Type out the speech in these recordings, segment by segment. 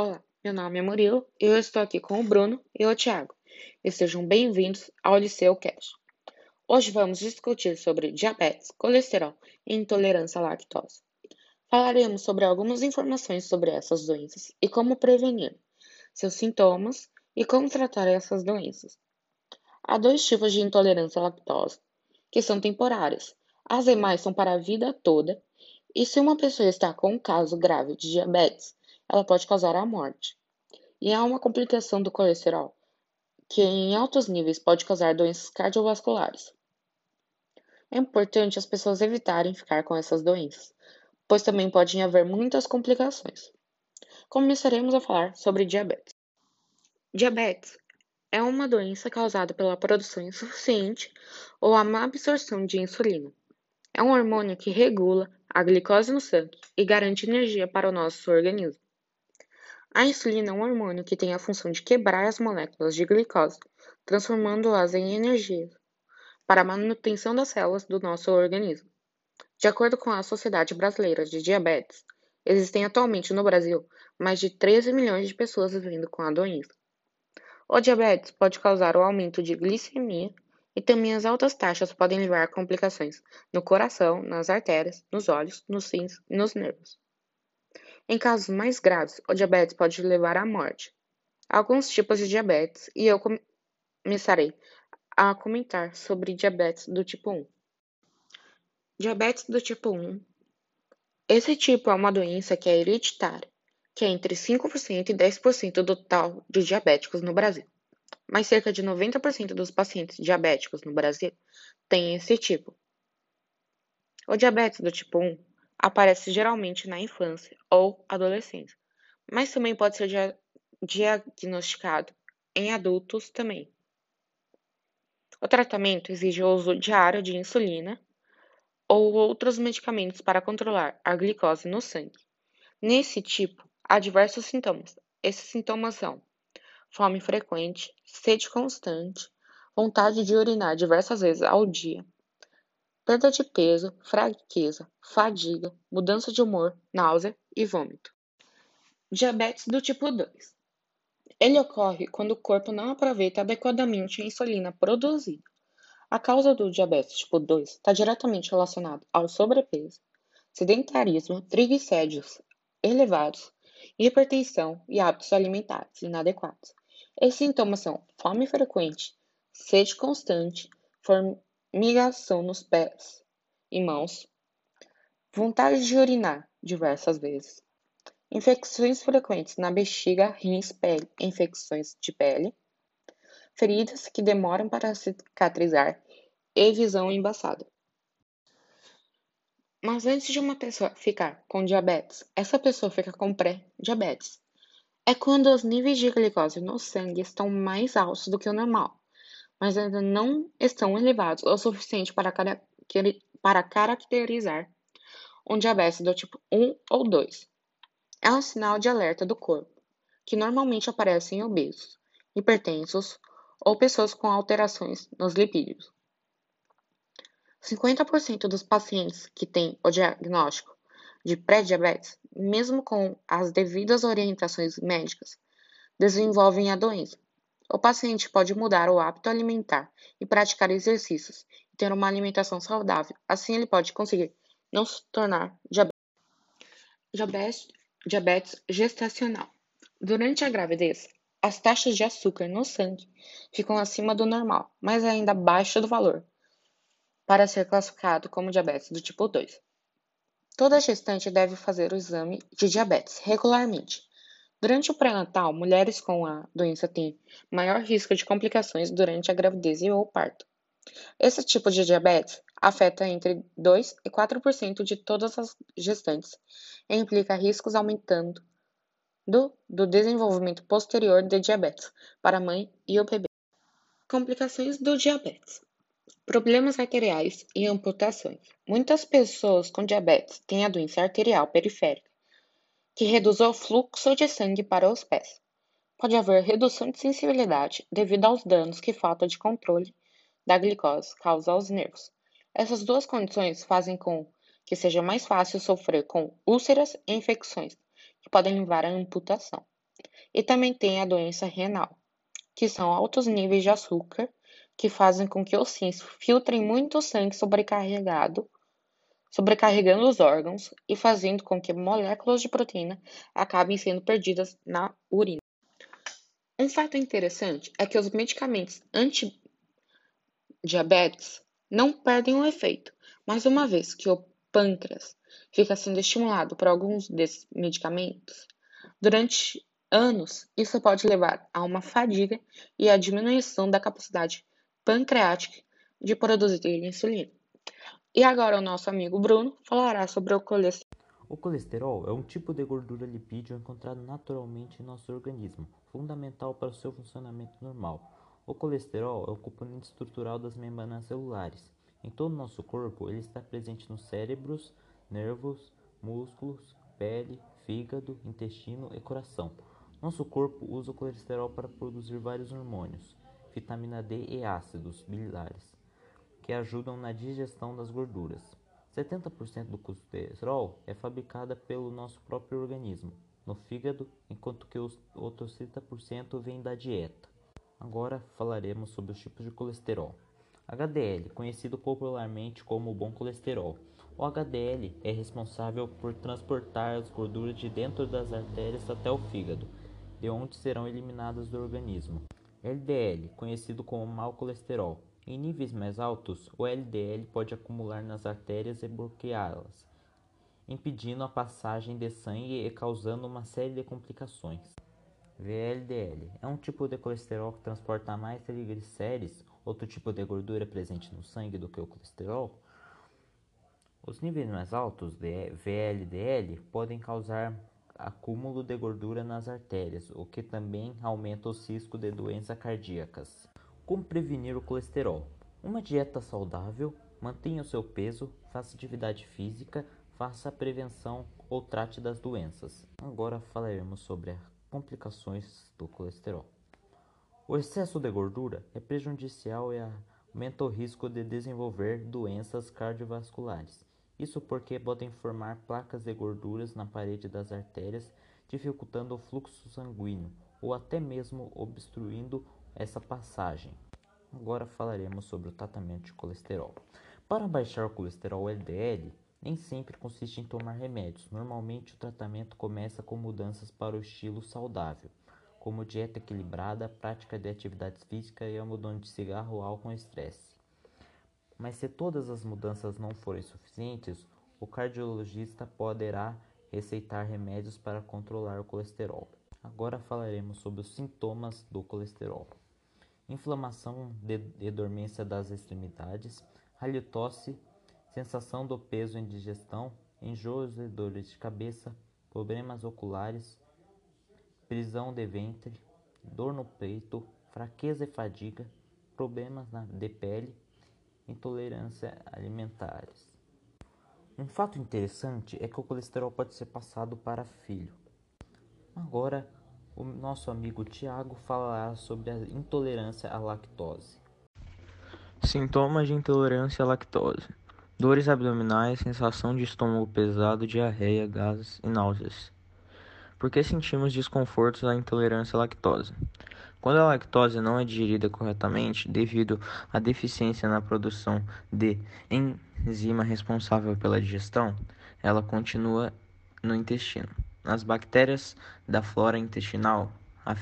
Olá, meu nome é Murilo eu estou aqui com o Bruno e o Thiago. E sejam bem-vindos ao Liceu Cash. Hoje vamos discutir sobre diabetes, colesterol e intolerância à lactose. Falaremos sobre algumas informações sobre essas doenças e como prevenir, seus sintomas e como tratar essas doenças. Há dois tipos de intolerância à lactose, que são temporárias. As demais são para a vida toda, e se uma pessoa está com um caso grave de diabetes, ela pode causar a morte. E há uma complicação do colesterol, que em altos níveis pode causar doenças cardiovasculares. É importante as pessoas evitarem ficar com essas doenças, pois também podem haver muitas complicações. Começaremos a falar sobre diabetes. Diabetes é uma doença causada pela produção insuficiente ou a má absorção de insulina. É um hormônio que regula a glicose no sangue e garante energia para o nosso organismo. A insulina é um hormônio que tem a função de quebrar as moléculas de glicose, transformando-as em energia para a manutenção das células do nosso organismo. De acordo com a Sociedade Brasileira de Diabetes, existem atualmente no Brasil mais de 13 milhões de pessoas vivendo com a doença. O diabetes pode causar o aumento de glicemia e também as altas taxas podem levar a complicações no coração, nas artérias, nos olhos, nos rins e nos nervos. Em casos mais graves, o diabetes pode levar à morte. Alguns tipos de diabetes e eu começarei a comentar sobre diabetes do tipo 1. Diabetes do tipo 1. Esse tipo é uma doença que é hereditária, que é entre 5% e 10% do total de diabéticos no Brasil. Mas cerca de 90% dos pacientes diabéticos no Brasil têm esse tipo. O diabetes do tipo 1 aparece geralmente na infância ou adolescência, mas também pode ser dia diagnosticado em adultos também. O tratamento exige o uso diário de insulina ou outros medicamentos para controlar a glicose no sangue. Nesse tipo, há diversos sintomas. Esses sintomas são fome frequente, sede constante, vontade de urinar diversas vezes ao dia, perda de peso, fraqueza, fadiga, mudança de humor, náusea e vômito. Diabetes do tipo 2. Ele ocorre quando o corpo não aproveita adequadamente a insulina produzida. A causa do diabetes tipo 2 está diretamente relacionada ao sobrepeso, sedentarismo, triglicéridos elevados, hipertensão e hábitos alimentares inadequados. Esses sintomas são fome frequente, sede constante, migração nos pés e mãos, vontade de urinar diversas vezes, infecções frequentes na bexiga, rins, pele, infecções de pele, feridas que demoram para cicatrizar e visão embaçada. Mas antes de uma pessoa ficar com diabetes, essa pessoa fica com pré-diabetes. É quando os níveis de glicose no sangue estão mais altos do que o normal mas ainda não estão elevados o suficiente para, para caracterizar um diabetes do tipo 1 ou 2. É um sinal de alerta do corpo, que normalmente aparece em obesos, hipertensos ou pessoas com alterações nos lipídios. 50% dos pacientes que têm o diagnóstico de pré-diabetes, mesmo com as devidas orientações médicas, desenvolvem a doença. O paciente pode mudar o hábito alimentar e praticar exercícios e ter uma alimentação saudável. Assim, ele pode conseguir não se tornar diabetes, diabetes gestacional. Durante a gravidez, as taxas de açúcar no sangue ficam acima do normal, mas ainda abaixo do valor para ser classificado como diabetes do tipo 2. Toda gestante deve fazer o exame de diabetes regularmente Durante o pré-natal, mulheres com a doença têm maior risco de complicações durante a gravidez e ou parto. Esse tipo de diabetes afeta entre 2 e 4% de todas as gestantes e implica riscos aumentando do, do desenvolvimento posterior de diabetes para a mãe e o bebê. Complicações do diabetes: problemas arteriais e amputações. Muitas pessoas com diabetes têm a doença arterial periférica que reduz o fluxo de sangue para os pés. Pode haver redução de sensibilidade devido aos danos que falta de controle da glicose causa aos nervos. Essas duas condições fazem com que seja mais fácil sofrer com úlceras e infecções, que podem levar à amputação. E também tem a doença renal, que são altos níveis de açúcar que fazem com que os rins filtrem muito sangue sobrecarregado, sobrecarregando os órgãos e fazendo com que moléculas de proteína acabem sendo perdidas na urina. Um fato interessante é que os medicamentos anti-diabetes não perdem o efeito, mas uma vez que o pâncreas fica sendo estimulado por alguns desses medicamentos, durante anos, isso pode levar a uma fadiga e a diminuição da capacidade pancreática de produzir insulina. E agora o nosso amigo Bruno falará sobre o colesterol. O colesterol é um tipo de gordura lipídio encontrado naturalmente em nosso organismo, fundamental para o seu funcionamento normal. O colesterol é o componente estrutural das membranas celulares. Em todo o nosso corpo, ele está presente nos cérebros, nervos, músculos, pele, fígado, intestino e coração. Nosso corpo usa o colesterol para produzir vários hormônios vitamina D e ácidos biliares, que ajudam na digestão das gorduras. 70% do colesterol é fabricada pelo nosso próprio organismo, no fígado, enquanto que os outros 30% vem da dieta. Agora falaremos sobre os tipos de colesterol. HDL, conhecido popularmente como bom colesterol. O HDL é responsável por transportar as gorduras de dentro das artérias até o fígado, de onde serão eliminadas do organismo. LDL, conhecido como mau colesterol. Em níveis mais altos, o LDL pode acumular nas artérias e bloqueá-las, impedindo a passagem de sangue e causando uma série de complicações. VLDL é um tipo de colesterol que transporta mais triglicérides, outro tipo de gordura presente no sangue do que o colesterol. Os níveis mais altos de VLDL podem causar acúmulo de gordura nas artérias, o que também aumenta o risco de doenças cardíacas. Como prevenir o colesterol? Uma dieta saudável, mantenha o seu peso, faça atividade física, faça a prevenção ou trate das doenças. Agora falaremos sobre as complicações do colesterol. O excesso de gordura é prejudicial e aumenta o risco de desenvolver doenças cardiovasculares. Isso porque podem formar placas de gorduras na parede das artérias, dificultando o fluxo sanguíneo ou até mesmo obstruindo essa passagem. Agora falaremos sobre o tratamento de colesterol. Para baixar o colesterol LDL, nem sempre consiste em tomar remédios. Normalmente, o tratamento começa com mudanças para o estilo saudável, como dieta equilibrada, prática de atividades físicas e abandono de cigarro, álcool e estresse. Mas se todas as mudanças não forem suficientes, o cardiologista poderá receitar remédios para controlar o colesterol. Agora falaremos sobre os sintomas do colesterol: inflamação e dormência das extremidades, halitose, sensação do peso em digestão, enjoos e dores de cabeça, problemas oculares, prisão de ventre, dor no peito, fraqueza e fadiga, problemas de pele intolerância alimentares. Um fato interessante é que o colesterol pode ser passado para filho. Agora, o nosso amigo Tiago falará sobre a intolerância à lactose. Sintomas de intolerância à lactose: dores abdominais, sensação de estômago pesado, diarreia, gases e náuseas. Por que sentimos desconfortos à intolerância à lactose? Quando a lactose não é digerida corretamente, devido à deficiência na produção de enzima responsável pela digestão, ela continua no intestino. As bactérias da flora intestinal a,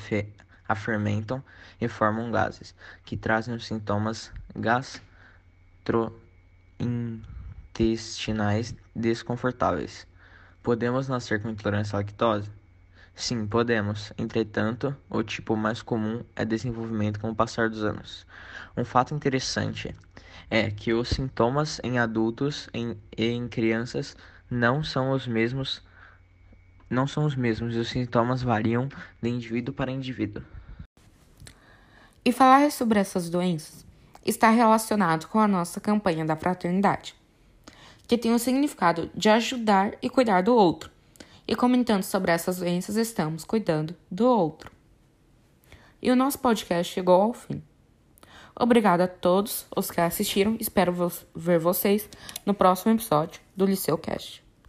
fermentam e formam gases, que trazem os sintomas gastrointestinais desconfortáveis. Podemos nascer com intolerância à lactose? Sim, podemos. Entretanto, o tipo mais comum é desenvolvimento com o passar dos anos. Um fato interessante é que os sintomas em adultos e em crianças não são os mesmos não são os mesmos e os sintomas variam de indivíduo para indivíduo. E falar sobre essas doenças está relacionado com a nossa campanha da fraternidade, que tem o significado de ajudar e cuidar do outro e comentando sobre essas doenças, estamos cuidando do outro. E o nosso podcast chegou ao fim. Obrigado a todos os que assistiram. Espero ver vocês no próximo episódio do Liceu Cast.